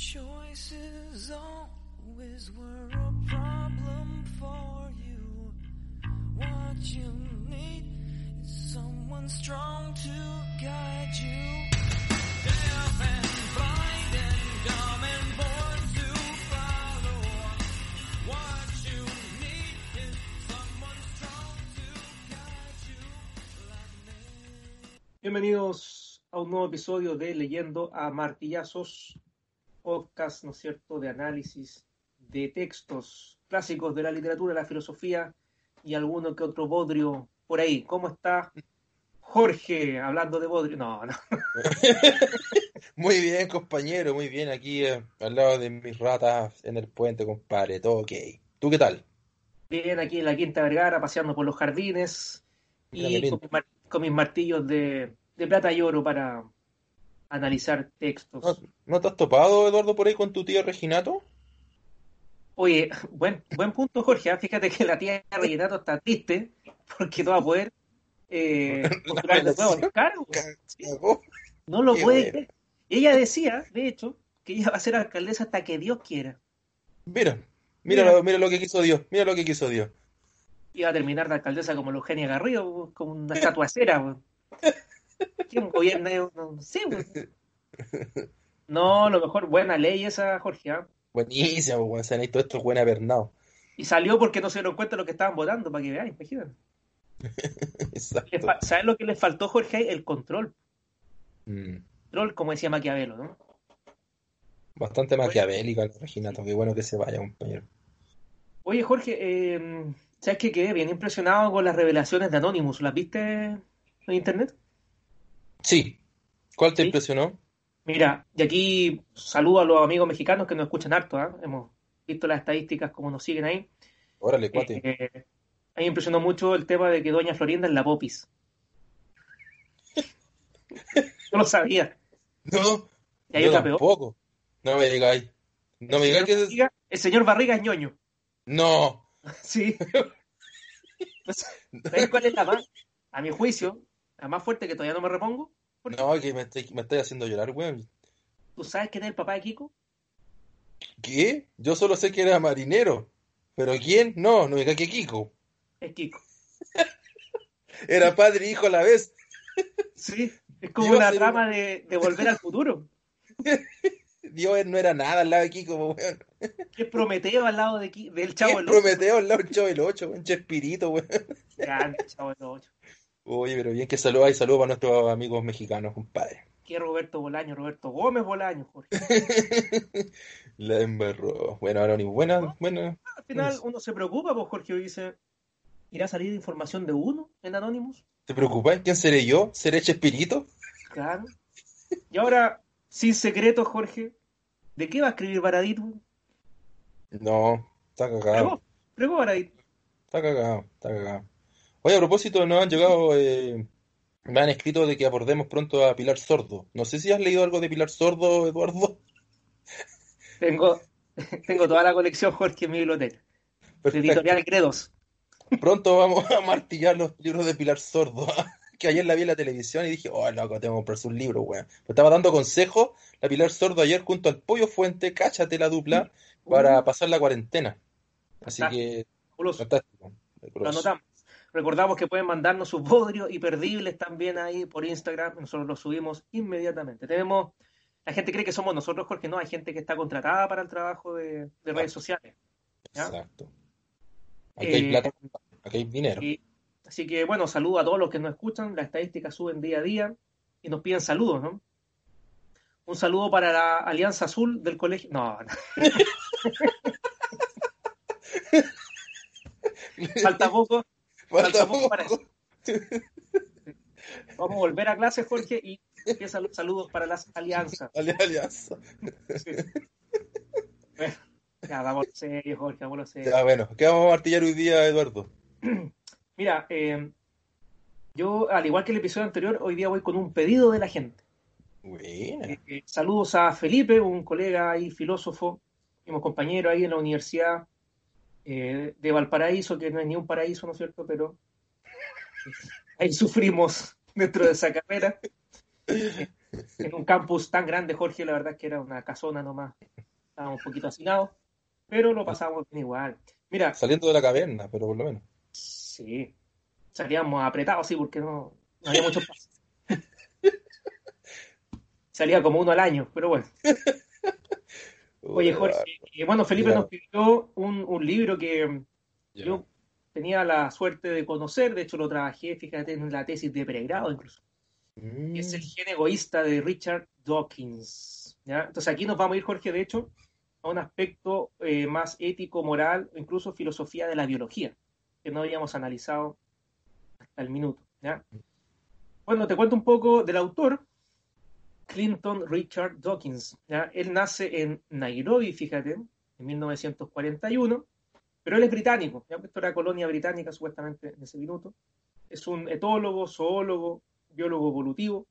choices always were a problem for you. What you need is someone strong to guide you. Deaf and blind and dumb and born to follow. What you need is someone strong to guide you like me. Bienvenidos a un nuevo episodio de Leyendo a Martillazos, podcast, ¿no es cierto?, de análisis de textos clásicos de la literatura, la filosofía y alguno que otro bodrio por ahí. ¿Cómo está Jorge hablando de bodrio? No, no. Muy bien, compañero, muy bien. Aquí eh, al lado de mis ratas en el puente, compadre. Todo ok. ¿Tú qué tal? Bien, aquí en la Quinta Vergara, paseando por los jardines y con, con mis martillos de, de plata y oro para analizar textos. ¿No, no te has topado, Eduardo, por ahí con tu tío Reginato? Oye, buen, buen punto, Jorge. ¿ah? Fíjate que la tía Reginato está triste porque no va a poder eh, cargo. No lo Qué puede creer. Ella decía, de hecho, que ella va a ser alcaldesa hasta que Dios quiera. Mira, mira, Mira. Lo, mira lo que quiso Dios, mira lo que quiso Dios. Iba a terminar de alcaldesa como la Eugenia Garrido, como una estatua de cera. weón. ¿Quién gobierna? No, no sé. weón. No, lo mejor, buena ley esa, Jorge. ¿ah? Buenísimo, weón. Se han visto estos buenos Bernao. Y salió porque no se dieron cuenta de lo que estaban votando, para que vean, imagínate. ¿Sabes lo que le faltó, Jorge? El control. Mm, Control, como decía Maquiavelo, ¿no? Bastante maquiavélica el Reginato. Qué bueno que se vaya, compañero. Oye, Jorge, eh, ¿sabes qué? Quedé bien impresionado con las revelaciones de Anonymous. ¿Las viste en internet? Sí. ¿Cuál te Sí. impresionó? Mira, y aquí saludo a los amigos mexicanos que nos escuchan harto, ¿ah? Hemos visto las estadísticas, como nos siguen ahí. Órale, cuate. Eh, a mí me impresionó mucho el tema de que Doña Florinda es la popis. No lo sabía. No, Y hay yo otra peor. tampoco. No me digáis. No me digáis que... Barriga- el señor Barriga es ñoño. No. Sí. ¿Sabes cuál es la más? A mi juicio, la más fuerte que todavía no me repongo. No, que me estoy, me estoy haciendo llorar, weón. ¿Tú sabes quién es el papá de Kiko? ¿Qué? Yo solo sé que era marinero. ¿Pero quién? No, no me diga que Kiko. Es Kiko. Era padre e hijo a la vez. Sí. Es como una trama de, de volver al futuro. Dios no era nada al lado de Kiko, weón. Es Prometeo al lado de Ki- del ¿Qué Chavo del Ocho. Prometeo al lado del Chavo del 8, weón? Chespirito, weón. Grande, Chavo del Ocho. Oye, pero bien que saludos y saludos para nuestros amigos mexicanos, compadre. Que Roberto Bolaño, Roberto Gómez Bolaño, Jorge. La embarró. Bueno, Anónimo, buena, buena. Al final uno se preocupa, pues Jorge dice, ¿irá a salir información de uno en Anonymous? ¿Te preocupáis? ¿Quién seré yo? ¿Seré Chespirito? Claro. Y ahora, sin secreto, Jorge, ¿de qué va a escribir Baradit? weón? No, está cagado. Pregó, pregó Baradit. Está cagado, está cagado. Oye, a propósito, nos han llegado, eh, me han escrito de que abordemos pronto a Pilar Sordo. No sé si has leído algo de Pilar Sordo, Eduardo. Tengo, tengo toda la colección, Jorge, en mi biblioteca. Perfecto. Editorial Credos. Pronto vamos a martillar los libros de Pilar Sordo. Que ayer la vi en la televisión y dije, oh, loco, tengo que comprarse un libro, weón. Me estaba dando consejos la Pilar Sordo ayer junto al Pollo Fuente, cáchate la dupla, para pasar la cuarentena. Así Fantástico. que, fantástico. Lo anotamos. Recordamos que pueden mandarnos sus bodrios imperdibles también ahí por Instagram. Nosotros los subimos inmediatamente. Tenemos, la gente cree que somos nosotros, Jorge. No, hay gente que está contratada para el trabajo de, de redes sociales. ¿Ya? Exacto. Aquí hay Eh, plata, aquí hay dinero. Y- así que, bueno, saludo a todos los que nos escuchan. Las estadísticas suben día a día y nos piden saludos, ¿no? Un saludo para la Alianza Azul del colegio. No, no. falta poco. Para. Vamos a volver a clase, Jorge, y empiezan los saludos para las alianzas. Alianza. Bueno, ya, a serio, Jorge, a serio. Ya, bueno, ¿qué vamos a martillar hoy día, Eduardo? Mira, eh, yo, al igual que el episodio anterior, hoy día voy con un pedido de la gente. Buena. Eh, eh, saludos a Felipe, un colega y filósofo, mismo compañero ahí en la universidad eh, de Valparaíso, que no es ni un paraíso, ¿no es cierto? Pero ahí sufrimos dentro de esa carrera. en un campus tan grande, Jorge, la verdad es que era una casona nomás. Estábamos un poquito hacinados, pero lo pasamos bien igual. Mira, Saliendo de la caverna, pero por lo menos. sí, salíamos apretados, sí, porque no, no había mucho espacio. Salía como uno al año, pero bueno. Oye, Jorge, eh, bueno, Felipe Ya. nos pidió un, un libro que Ya. yo tenía la suerte de conocer, de hecho lo trabajé, fíjate, en la tesis de pregrado incluso. Mm. Es el gen egoísta de Richard Dawkins. ¿ya? Entonces aquí nos vamos a ir, Jorge, de hecho, a un aspecto eh, más ético, moral, incluso filosofía de la biología, que no habíamos analizado hasta el minuto. ¿ya? Bueno, te cuento un poco del autor, Clinton Richard Dawkins. ¿ya? Él nace en Nairobi, fíjate, en 1941, pero él es británico, ¿ya? esto era colonia británica supuestamente en ese minuto. Es un etólogo, zoólogo, biólogo evolutivo.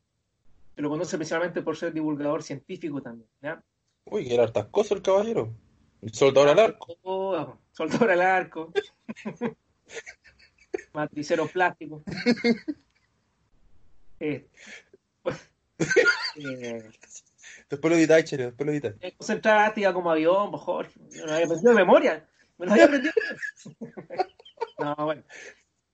Se lo conoce principalmente por ser divulgador científico también. ¿ya? Uy, era hartas cosas el caballero. El soldador al arco. Oh, soldador al arco. Matricero plástico. Eh, pues, Después lo editáis, Chere, después lo editáis. Iba como avión, pues, Jorge. Yo lo había aprendido de memoria. Me lo había aprendido. no, bueno.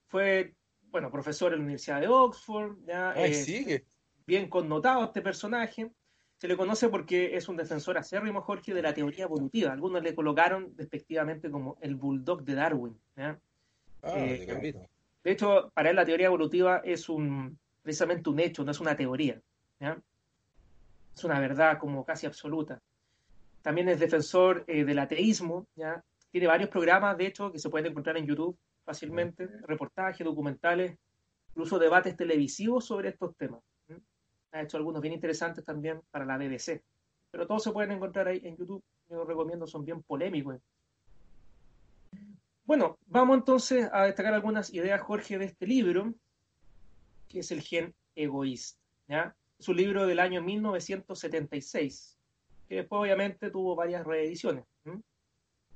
Fue, bueno, profesor en la Universidad de Oxford. Ya, Ay, eh, sigue. bien connotado este personaje. Se le conoce porque es un defensor acérrimo, Jorge, de la teoría evolutiva. Algunos le colocaron despectivamente como el bulldog de Darwin. ¿ya? Ah, eh. De hecho, para él la teoría evolutiva es un precisamente un hecho, no es una teoría. ¿ya? Es una verdad como casi absoluta. También es defensor eh, del ateísmo. ¿ya? Tiene varios programas, de hecho, que se pueden encontrar en YouTube fácilmente, reportajes, documentales, incluso debates televisivos sobre estos temas. Ha hecho algunos bien interesantes también para la BBC. Pero todos se pueden encontrar ahí en YouTube. Yo los recomiendo, son bien polémicos. Bueno, vamos entonces a destacar algunas ideas, Jorge, de este libro, que es El gen egoísta. ¿ya? Es un libro del año 1976, que después obviamente tuvo varias reediciones.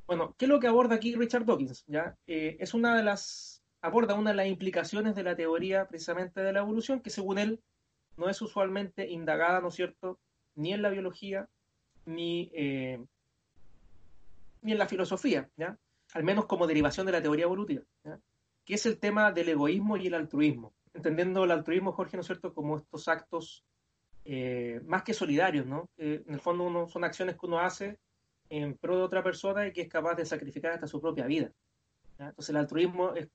Bueno, ¿qué es lo que aborda aquí Richard Dawkins? ¿ya? Eh, es una de las, aborda una de las implicaciones de la teoría precisamente de la evolución, que según él no es usualmente indagada, ¿no es cierto?, ni en la biología, ni, eh, ni en la filosofía, ¿ya? al menos como derivación de la teoría evolutiva, ¿ya? que es el tema del egoísmo y el altruismo. Entendiendo el altruismo, Jorge, ¿no es cierto?, como estos actos eh, más que solidarios, ¿no? En el fondo son acciones que uno hace en pro de otra persona y que es capaz de sacrificar hasta su propia vida. ¿ya? Entonces el altruismo es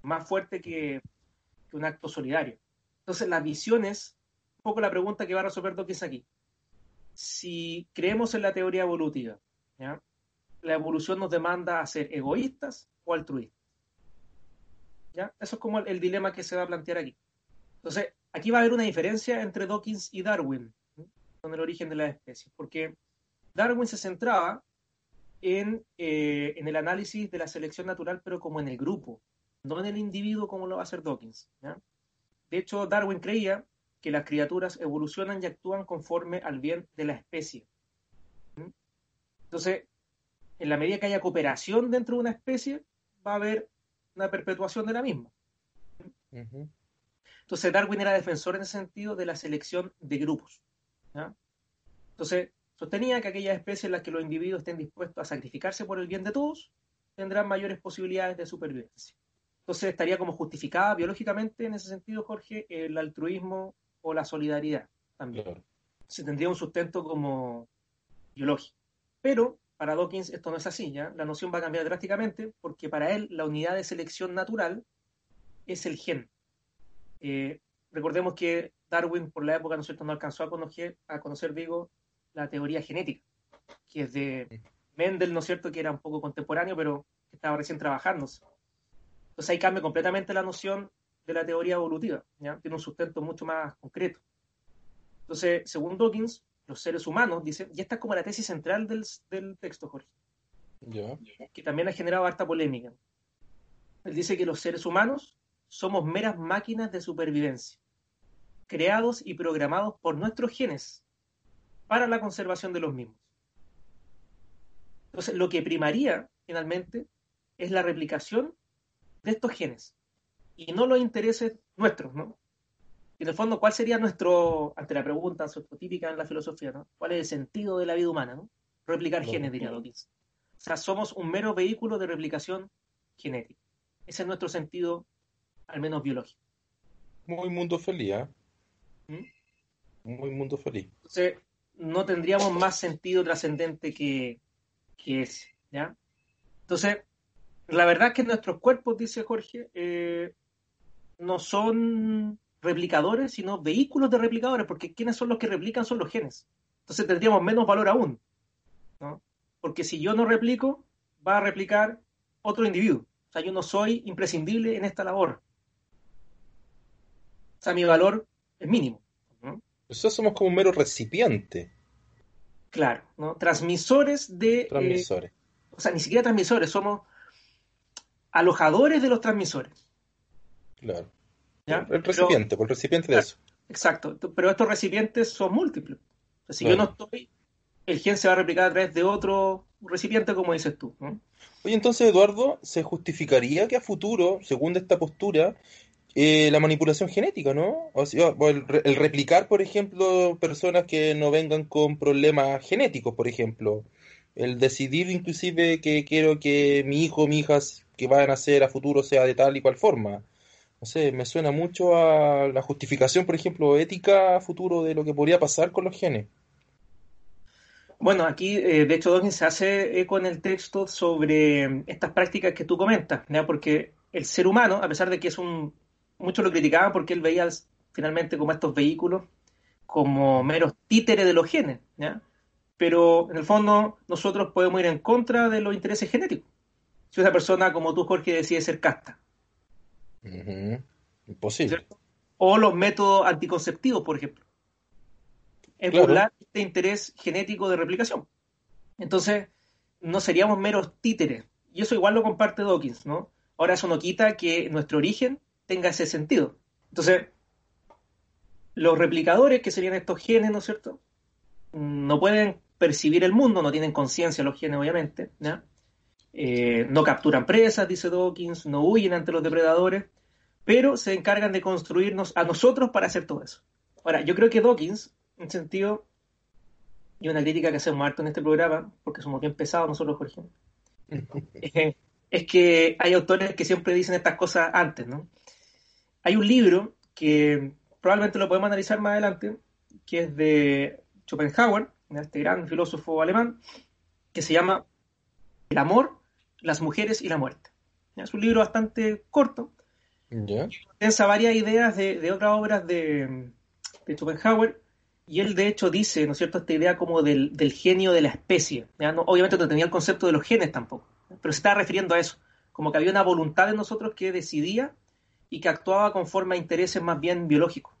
más fuerte que, que un acto solidario. Entonces las visiones, un poco la pregunta que va a resolver Dawkins aquí. Si creemos en la teoría evolutiva, ¿ya? la evolución nos demanda a ser egoístas o altruistas. ¿Ya? Eso es como el, el dilema que se va a plantear aquí. Entonces, aquí va a haber una diferencia entre Dawkins y Darwin con el origen de las especies, porque Darwin se centraba en, eh, en, el análisis de la selección natural, pero como en el grupo, no en el individuo como lo va a hacer Dawkins. De hecho, Darwin creía que las criaturas evolucionan y actúan conforme al bien de la especie. Entonces, en la medida que haya cooperación dentro de una especie, va a haber una perpetuación de la misma. Uh. Entonces Darwin era defensor en ese sentido de la selección de grupos. ¿ya? Entonces sostenía que aquellas especies en las que los individuos estén dispuestos a sacrificarse por el bien de todos tendrán mayores posibilidades de supervivencia. Entonces estaría como justificada biológicamente en ese sentido, Jorge, el altruismo o la solidaridad también. Claro. Se tendría un sustento como biológico. Pero para Dawkins esto no es así, ¿ya? La noción va a cambiar drásticamente porque para él la unidad de selección natural es el gen. Eh, recordemos que Darwin por la época ¿no, cierto? no alcanzó a conocer, a conocer, digo, la teoría genética, que es de Mendel, ¿no es cierto?, que era un poco contemporáneo, pero que estaba recién trabajándose. Entonces ahí cambia completamente la noción de la teoría evolutiva, ¿ya? Tiene un sustento mucho más concreto. Entonces, según Dawkins, los seres humanos, dice, y esta es como la tesis central del, del texto, Jorge, Ya. que también ha generado harta polémica. Él dice que los seres humanos somos meras máquinas de supervivencia, creados y programados por nuestros genes para la conservación de los mismos. Entonces, lo que primaría finalmente es la replicación de estos genes y no los intereses nuestros, ¿no? en el fondo, ¿cuál sería nuestro, ante la pregunta típica en la filosofía, ¿no? ¿Cuál es el sentido de la vida humana, ¿no? Replicar genes, diría Dawkins. O sea, somos un mero vehículo de replicación genética. Ese es nuestro sentido, al menos biológico. Muy mundo feliz, ¿eh? ¿Mm? Muy mundo feliz. Entonces, no tendríamos más sentido trascendente que, que ese, ¿ya? Entonces, la verdad es que nuestros cuerpos, dice Jorge, eh, no son replicadores, sino vehículos de replicadores, porque quienes son los que replican son los genes. Entonces tendríamos menos valor aún, ¿no? Porque si yo no replico, va a replicar otro individuo. O sea, yo no soy imprescindible en esta labor. O sea, mi valor es mínimo. ¿no? Nosotros somos como un mero recipiente. Claro, ¿no? Transmisores de... Transmisores. eh, o sea, ni siquiera transmisores, somos alojadores de los transmisores. Claro. ¿ya? El recipiente, por el recipiente de Claro. eso. Exacto, pero estos recipientes son múltiples. O sea, si yo no estoy, el gen se va a replicar a través de otro recipiente, como dices tú. ¿no? Oye, entonces, Eduardo, ¿se justificaría que a futuro, según esta postura, eh, la manipulación genética, ¿no? O el, re- el replicar, por ejemplo, personas que no vengan con problemas genéticos, por ejemplo. El decidir inclusive que quiero que mi hijo o mi hija que vayan a nacer a futuro sea de tal y cual forma. No sé, me suena mucho a la justificación, por ejemplo, ética a futuro de lo que podría pasar con los genes. Bueno, aquí, eh, de hecho, Dawkins se hace eco en el texto sobre eh, estas prácticas que tú comentas, ¿ya? Porque el ser humano, a pesar de que es un... Muchos lo criticaban porque él veía finalmente como estos vehículos como meros títeres de los genes, ¿ya? Pero en el fondo nosotros podemos ir en contra de los intereses genéticos. Si una persona como tú, Jorge, decide ser casta. Imposible. ¿cierto? O los métodos anticonceptivos, por ejemplo. Es Claro. burlar este interés genético de replicación. Entonces, no seríamos meros títeres. Y eso igual lo comparte Dawkins, ¿no? Ahora eso no quita que nuestro origen tenga ese sentido. Entonces, los replicadores, que serían estos genes, ¿no es cierto? No pueden percibir el mundo, no tienen conciencia los genes, obviamente, ¿ya? Eh, no capturan presas, dice Dawkins, no huyen ante los depredadores, pero se encargan de construirnos a nosotros para hacer todo eso. Ahora, yo creo que Dawkins, en sentido, y una crítica que hacemos harto en este programa, porque somos bien pesados nosotros, ejemplo, eh, es que hay autores que siempre dicen estas cosas antes, ¿no? Hay un libro que probablemente lo podemos analizar más adelante, que es de Schopenhauer, este gran filósofo alemán, que se llama El amor, las mujeres y la muerte. Es un libro bastante corto, ¿Ya? condensa varias ideas de, de otras obras de, de Schopenhauer, y él de hecho dice, ¿no es cierto?, esta idea como del, del genio de la especie. ¿ya? No- obviamente no tenía el concepto de los genes tampoco, ¿ya? pero se estaba refiriendo a eso, como que había una voluntad en nosotros que decidía y que actuaba conforme a intereses más bien biológicos.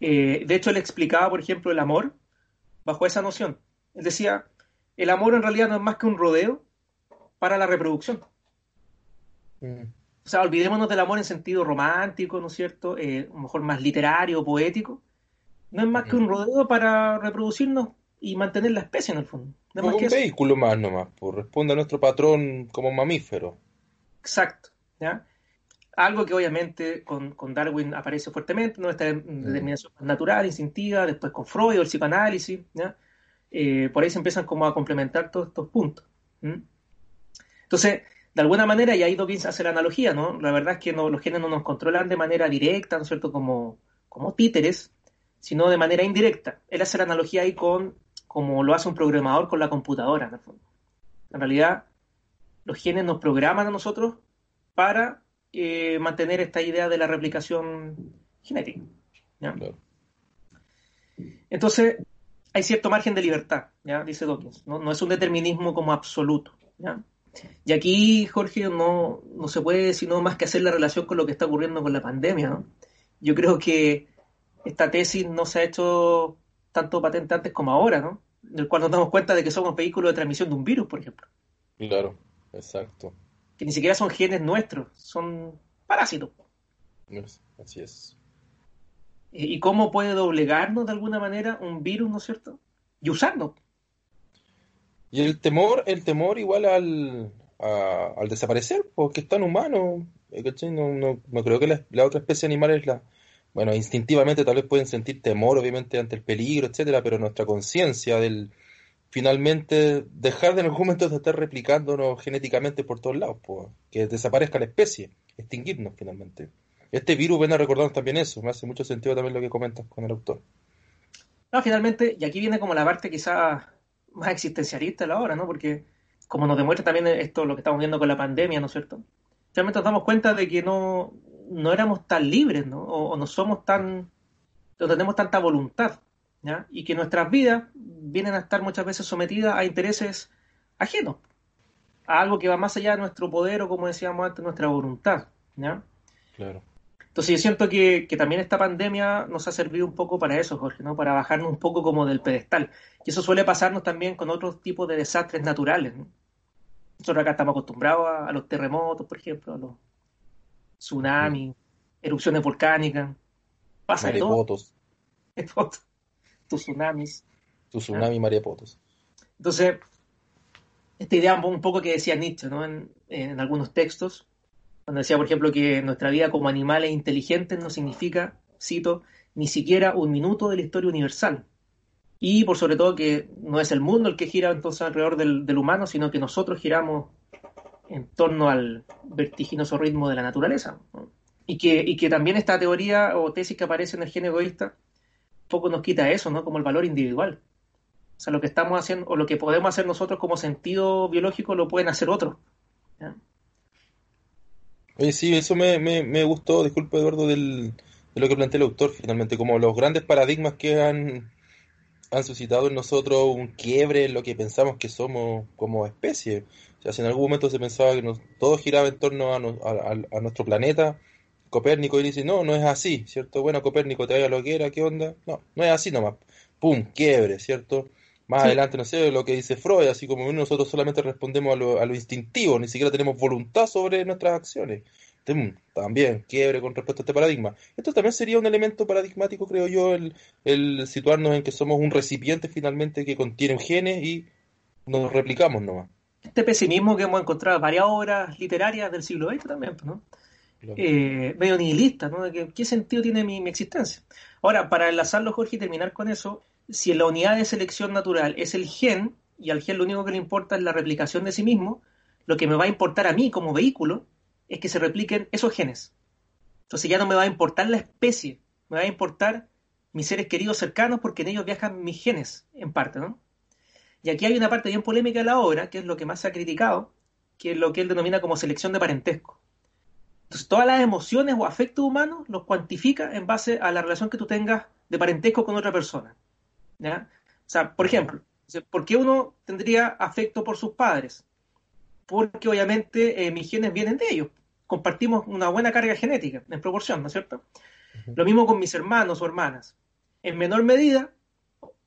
Eh, de hecho, él explicaba, por ejemplo, el amor bajo esa noción. Él decía, el amor en realidad no es más que un rodeo para la reproducción. Mm. O sea, olvidémonos del amor en sentido romántico, ¿no es cierto? Eh, a lo mejor más literario poético. No es más que un rodeo para reproducirnos y mantener la especie en el fondo. No es más que un vehículo más nomás, pues responde a nuestro patrón como mamífero. Exacto. ¿ya? Algo que obviamente con, con Darwin aparece fuertemente, ¿no? Esta determinación natural, instintiva, después con Freud, el psicoanálisis, ¿ya? Eh, por ahí se empiezan como a complementar todos estos puntos. Entonces, de alguna manera, y ahí Dawkins hace la analogía, ¿no? La verdad es que no, los genes no nos controlan de manera directa, ¿no es cierto? Como, como títeres, sino de manera indirecta. Él hace la analogía ahí con como lo hace un programador con la computadora, en el fondo. En realidad, los genes nos programan a nosotros para eh, mantener esta idea de la replicación genética. ¿ya? Claro. Entonces, hay cierto margen de libertad, ¿ya? dice Dawkins. No, no es un determinismo como absoluto. ¿ya? Y aquí, Jorge, no, no se puede sino más que hacer la relación con lo que está ocurriendo con la pandemia. ¿no? Yo creo que esta tesis no se ha hecho tanto patente antes como ahora, ¿no? Del cual nos damos cuenta de que somos vehículos de transmisión de un virus, por ejemplo. Claro, exacto. Que ni siquiera son genes nuestros, son parásitos. Así es. ¿Y cómo puede doblegarnos de alguna manera un virus, ¿no es cierto? Y usarnos. Y el temor, el temor igual al, a- al desaparecer, porque es tan humano. eh. No, no, no creo que la, la otra especie animal es la, bueno, instintivamente tal vez pueden sentir temor, obviamente, ante el peligro, etcétera, pero nuestra conciencia del finalmente dejar de en algún momento de estar replicándonos genéticamente por todos lados, pues, que desaparezca la especie, extinguirnos finalmente. Este virus viene a recordarnos también eso, me hace mucho sentido también lo que comentas con el autor. No, finalmente, y aquí viene como la parte quizás más existencialista de la obra, ¿no? Porque como nos demuestra también esto, lo que estamos viendo con la pandemia, ¿no es cierto? Realmente nos damos cuenta de que no, no éramos tan libres, ¿no? O, o no somos tan, no tenemos tanta voluntad, ¿ya? Y que nuestras vidas vienen a estar muchas veces sometidas a intereses ajenos, a algo que va más allá de nuestro poder o, como decíamos antes, nuestra voluntad, ¿ya? Claro. Entonces yo siento que, que, también esta pandemia nos ha servido un poco para eso, Jorge, ¿no? Para bajarnos un poco como del pedestal. Y eso suele pasarnos también con otros tipos de desastres naturales, ¿no? Nosotros acá estamos acostumbrados a, a, los terremotos, por ejemplo, a los tsunamis, sí. erupciones volcánicas. Pasa de todo. Tus tsunamis. Tu tsunami, ¿Ah? marepotos. Entonces, esta idea un poco que decía Nietzsche, ¿no? En, en algunos textos, cuando decía, por ejemplo, que nuestra vida como animales inteligentes no significa, cito, ni siquiera un minuto de la historia universal. Y por sobre todo que no es el mundo el que gira entonces alrededor del, del humano, sino que nosotros giramos en torno al vertiginoso ritmo de la naturaleza. ¿no? Y, que, y que también esta teoría o tesis que aparece en el gen egoísta poco nos quita eso, ¿no? Como el valor individual. O sea, lo que estamos haciendo, o lo que podemos hacer nosotros como sentido biológico, lo pueden hacer otros. Oye, sí, eso me, me, me gustó, disculpe Eduardo, del, de lo que plantea el autor finalmente, como los grandes paradigmas que han, han suscitado en nosotros un quiebre en lo que pensamos que somos como especie. O sea, si en algún momento se pensaba que todo giraba en torno a, a, a, nuestro planeta, Copérnico dice, no, no es así, ¿cierto? Bueno, Copérnico, te vaya lo que era, ¿qué onda? No, no es así nomás. ¡Pum! Quiebre, ¿cierto? Más sí. adelante, no sé, lo que dice Freud, así como nosotros solamente respondemos a lo, a lo instintivo, ni siquiera tenemos voluntad sobre nuestras acciones. También, quiebre con respecto a este paradigma. Esto también sería un elemento paradigmático, creo yo, el, el situarnos en que somos un recipiente finalmente que contiene genes y nos replicamos nomás. Este pesimismo que hemos encontrado en varias obras literarias del siglo XX también, ¿no? Eh, medio nihilista, ¿no? ¿Qué, ¿Qué, sentido tiene mi, existencia? Ahora, para enlazarlo, Jorge, y terminar con eso, si en la unidad de selección natural es el gen, y al gen lo único que le importa es la replicación de sí mismo, lo que me va a importar a mí como vehículo es que se repliquen esos genes. Entonces ya no me va a importar la especie, me va a importar mis seres queridos cercanos porque en ellos viajan mis genes, en parte, ¿no? Y aquí hay una parte bien polémica de la obra, que es lo que más se ha criticado, que es lo que él denomina como selección de parentesco. Entonces, todas las emociones o afectos humanos los cuantifica en base a la relación que tú tengas de parentesco con otra persona. ¿ya? O sea, por ejemplo, ¿por qué uno tendría afecto por sus padres? Porque obviamente eh, mis genes vienen de ellos. Compartimos una buena carga genética en proporción, ¿no es cierto? Uh -huh. Lo mismo con mis hermanos o hermanas. En menor medida,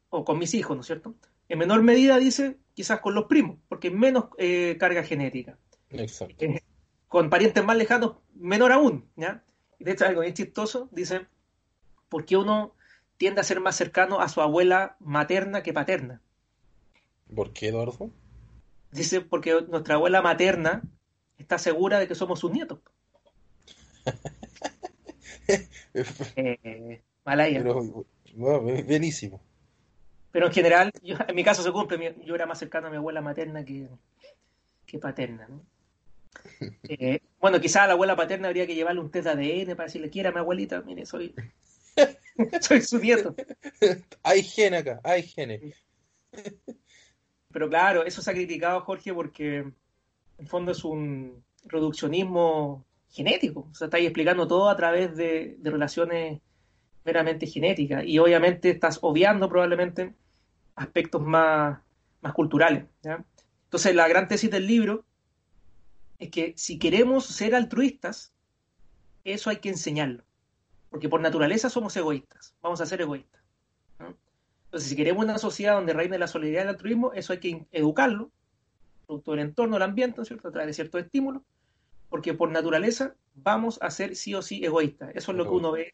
o con mis hijos, ¿no es cierto? En menor medida, dice, quizás con los primos, porque menos eh, carga genética. Exacto. Eh, con parientes más lejanos, menor aún, ¿ya? Y de hecho, algo bien chistoso, dice, ¿por qué uno tiende a ser más cercano a su abuela materna que paterna? ¿Por qué, Eduardo? Dice, porque nuestra abuela materna está segura de que somos sus nietos. eh, Malaya. Pero, bueno, bienísimo. Pero en general, yo, en mi caso se cumple, yo era más cercano a mi abuela materna que, que paterna, ¿no? Eh, bueno, quizás a la abuela paterna habría que llevarle un test de ADN para decirle, quiera a mi abuelita, mire, soy, soy su nieto. hay genes acá, hay genes. Pero claro, eso se ha criticado, Jorge, porque en el fondo es un reduccionismo genético. O sea, estáis explicando todo a través de, de relaciones meramente genéticas. Y obviamente estás obviando probablemente aspectos más, más culturales. ¿ya? Entonces, la gran tesis del libro es que si queremos ser altruistas, eso hay que enseñarlo. Porque por naturaleza somos egoístas, vamos a ser egoístas. ¿no? Entonces, si queremos una sociedad donde reine la solidaridad y el altruismo, eso hay que educarlo, producto del entorno, del ambiente, ¿no es cierto? a través de ciertos estímulos, porque por naturaleza vamos a ser sí o sí egoístas. Eso es lo que uno ve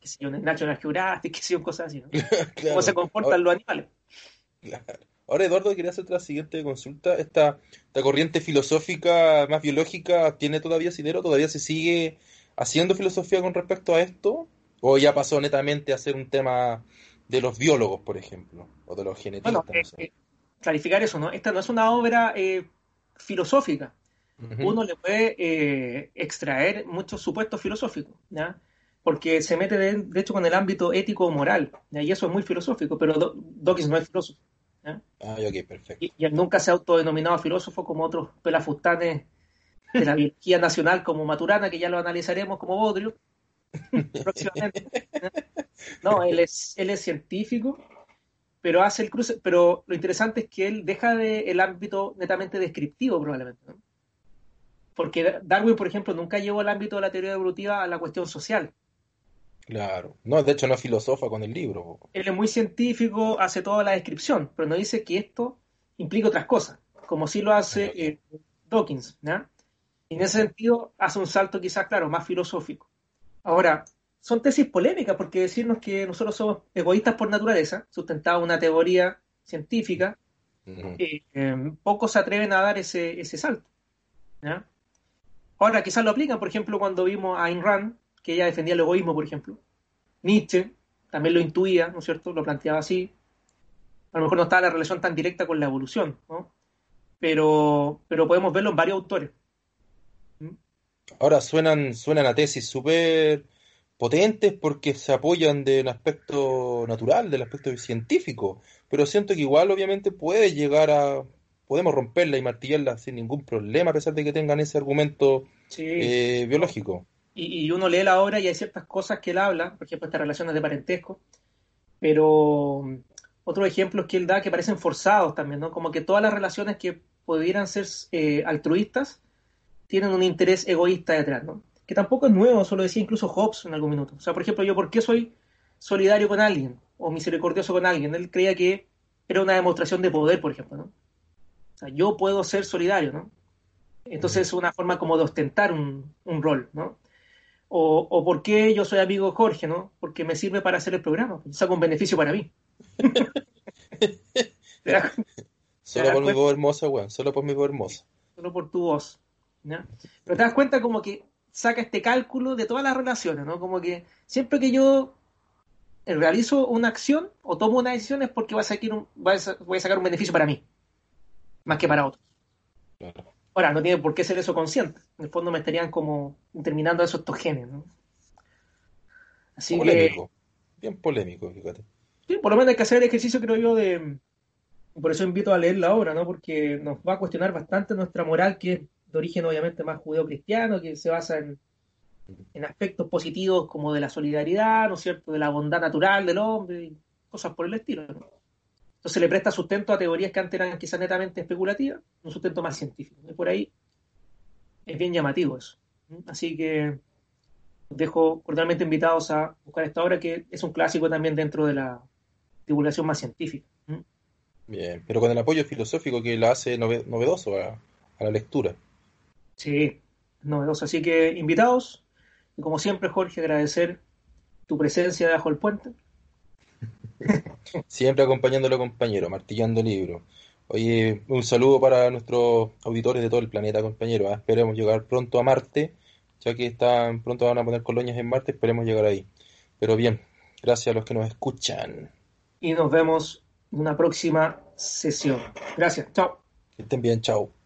que si en National Geographic, que si cosas así, ¿no? claro. Cómo se comportan los animales. Claro. Ahora, Eduardo, quería hacer otra siguiente consulta. Esta, esta corriente filosófica más biológica tiene todavía asidero, todavía se sigue haciendo filosofía con respecto a esto. O ya pasó netamente a ser un tema de los biólogos, por ejemplo, o de los genetistas. Bueno, no eh, sé. eh, clarificar eso, ¿no? Esta no es una obra eh, filosófica. Uno le puede eh, extraer muchos supuestos filosóficos, ¿ya? Porque se mete de, de hecho con el ámbito ético o moral, ¿ya? y eso es muy filosófico, pero Do- Dawkins no es filósofo. ¿Ya? Ah, perfecto. Y, y él nunca se ha autodenominado filósofo como otros pelafustanes de la biología nacional como Maturana, que ya lo analizaremos como Bodrio próximamente. No, él es, él es científico, pero hace el cruce, pero lo interesante es que él deja de, el ámbito netamente descriptivo probablemente, ¿no? Porque Darwin, por ejemplo, nunca llevó el ámbito de la teoría evolutiva a la cuestión social. Claro. No, de hecho no filosofa con el libro. Él es muy científico, hace toda la descripción, pero no dice que esto implica otras cosas, como sí lo hace eh, Dawkins, ¿ya? Y en ese sentido hace un salto quizás, claro, más filosófico. Ahora, son tesis polémicas porque decirnos que nosotros somos egoístas por naturaleza, sustentada en una teoría científica, Ujú. eh, eh, pocos se atreven a dar ese, ese salto. ¿ya? Ahora, quizás lo aplican, por ejemplo, cuando vimos a Ayn Rand, que ella defendía el egoísmo, por ejemplo. Nietzsche también lo intuía, ¿no es cierto? Lo planteaba así. A lo mejor no estaba la relación tan directa con la evolución, ¿no? Pero, pero podemos verlo en varios autores. Ahora suenan, suenan a tesis súper potentes porque se apoyan del aspecto natural, del aspecto científico, pero siento que igual obviamente puede llegar a, podemos romperla y martillarla sin ningún problema a pesar de que tengan ese argumento Sí. eh, biológico. Y, y uno lee la obra y hay ciertas cosas que él habla, por ejemplo, estas relaciones de parentesco, pero mm, otros ejemplos que él da que parecen forzados también, ¿no? Como que todas las relaciones que pudieran ser eh, altruistas tienen un interés egoísta detrás, ¿no? Que tampoco es nuevo, eso lo decía incluso Hobbes en algún minuto. O sea, por ejemplo, yo, ¿por qué soy solidario con alguien o misericordioso con alguien? Él creía que era una demostración de poder, por ejemplo, ¿no? O sea, yo puedo ser solidario, ¿no? Entonces es una forma como de ostentar un, un rol, ¿no? O, o por qué yo soy amigo de Jorge, ¿no? Porque me sirve para hacer el programa, saca un beneficio para mí. ¿Te das cuenta? Solo das por mi voz hermosa, weón, solo por mi voz hermosa. Solo por tu voz. ¿ya? Pero te das cuenta como que saca este cálculo de todas las relaciones, ¿no? Como que siempre que yo realizo una acción o tomo una decisión es porque voy a, sacar un, voy a sa- voy a sacar un beneficio para mí, más que para otros. Claro. Ahora, no tiene por qué ser eso consciente. En el fondo me estarían como terminando eso estos genes, ¿no? Así que, Polémico, bien polémico, fíjate. sí, por lo menos hay que hacer el ejercicio, creo yo, de... Por eso invito a leer la obra, ¿no? Porque nos va a cuestionar bastante nuestra moral, que es de origen obviamente más judeo-cristiano, que se basa en, en aspectos positivos como de la solidaridad, ¿no es cierto?, de la bondad natural del hombre y cosas por el estilo, ¿no? Entonces le presta sustento a teorías que antes eran quizás netamente especulativas, un sustento más científico. Y por ahí es bien llamativo eso. Así que los dejo cordialmente invitados a buscar esta obra, que es un clásico también dentro de la divulgación más científica. Bien, pero con el apoyo filosófico que la hace nove- novedoso a, a la lectura. Sí, novedoso. Así que invitados, y como siempre, Jorge, agradecer tu presencia debajo del puente. Siempre acompañándolo, compañero, martillando libros. Oye, un saludo para nuestros auditores de todo el planeta, compañero. ¿ah? Esperemos llegar pronto a Marte, ya que están pronto van a poner colonias en Marte, esperemos llegar ahí. Pero bien, gracias a los que nos escuchan. Y nos vemos en una próxima sesión. Gracias. Chao. Que estén bien, chao.